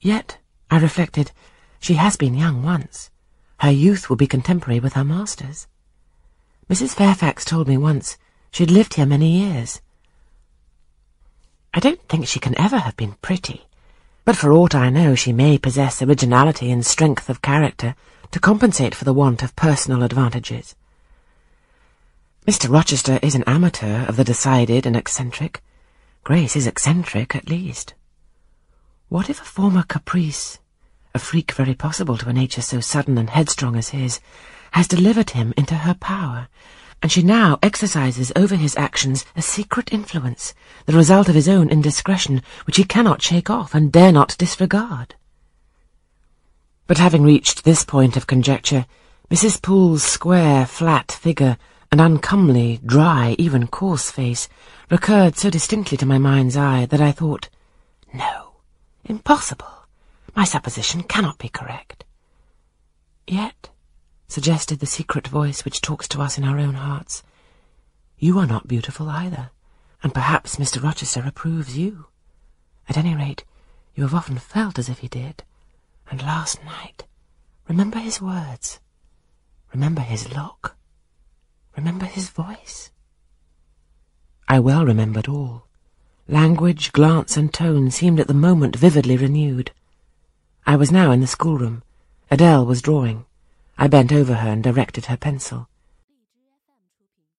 Yet, I reflected, she has been young once. Her youth will be contemporary with her master's. Mrs. Fairfax told me once she'd lived here many years. I don't think she can ever have been pretty, but for aught I know she may possess originality and strength of character to compensate for the want of personal advantages. Mr. Rochester is an amateur of the decided and eccentric. Grace is eccentric, at least. What if a former caprice, a freak very possible to a nature so sudden and headstrong as his, has delivered him into her power, and she now exercises over his actions a secret influence, the result of his own indiscretion, which he cannot shake off and dare not disregard? But having reached this point of conjecture, Mrs. Poole's square, flat figure and uncomely, dry, even coarse face recurred so distinctly to my mind's eye that I thought, no, impossible. My supposition cannot be correct. Yet, suggested the secret voice which talks to us in our own hearts, you are not beautiful either, and perhaps Mr. Rochester approves you. At any rate, you have often felt as if he did. And last night, remember his words. Remember his look. Remember his voice. I well remembered all. Language, glance, and tone seemed at the moment vividly renewed. I was now in the schoolroom. Adele was drawing. I bent over her and directed her pencil.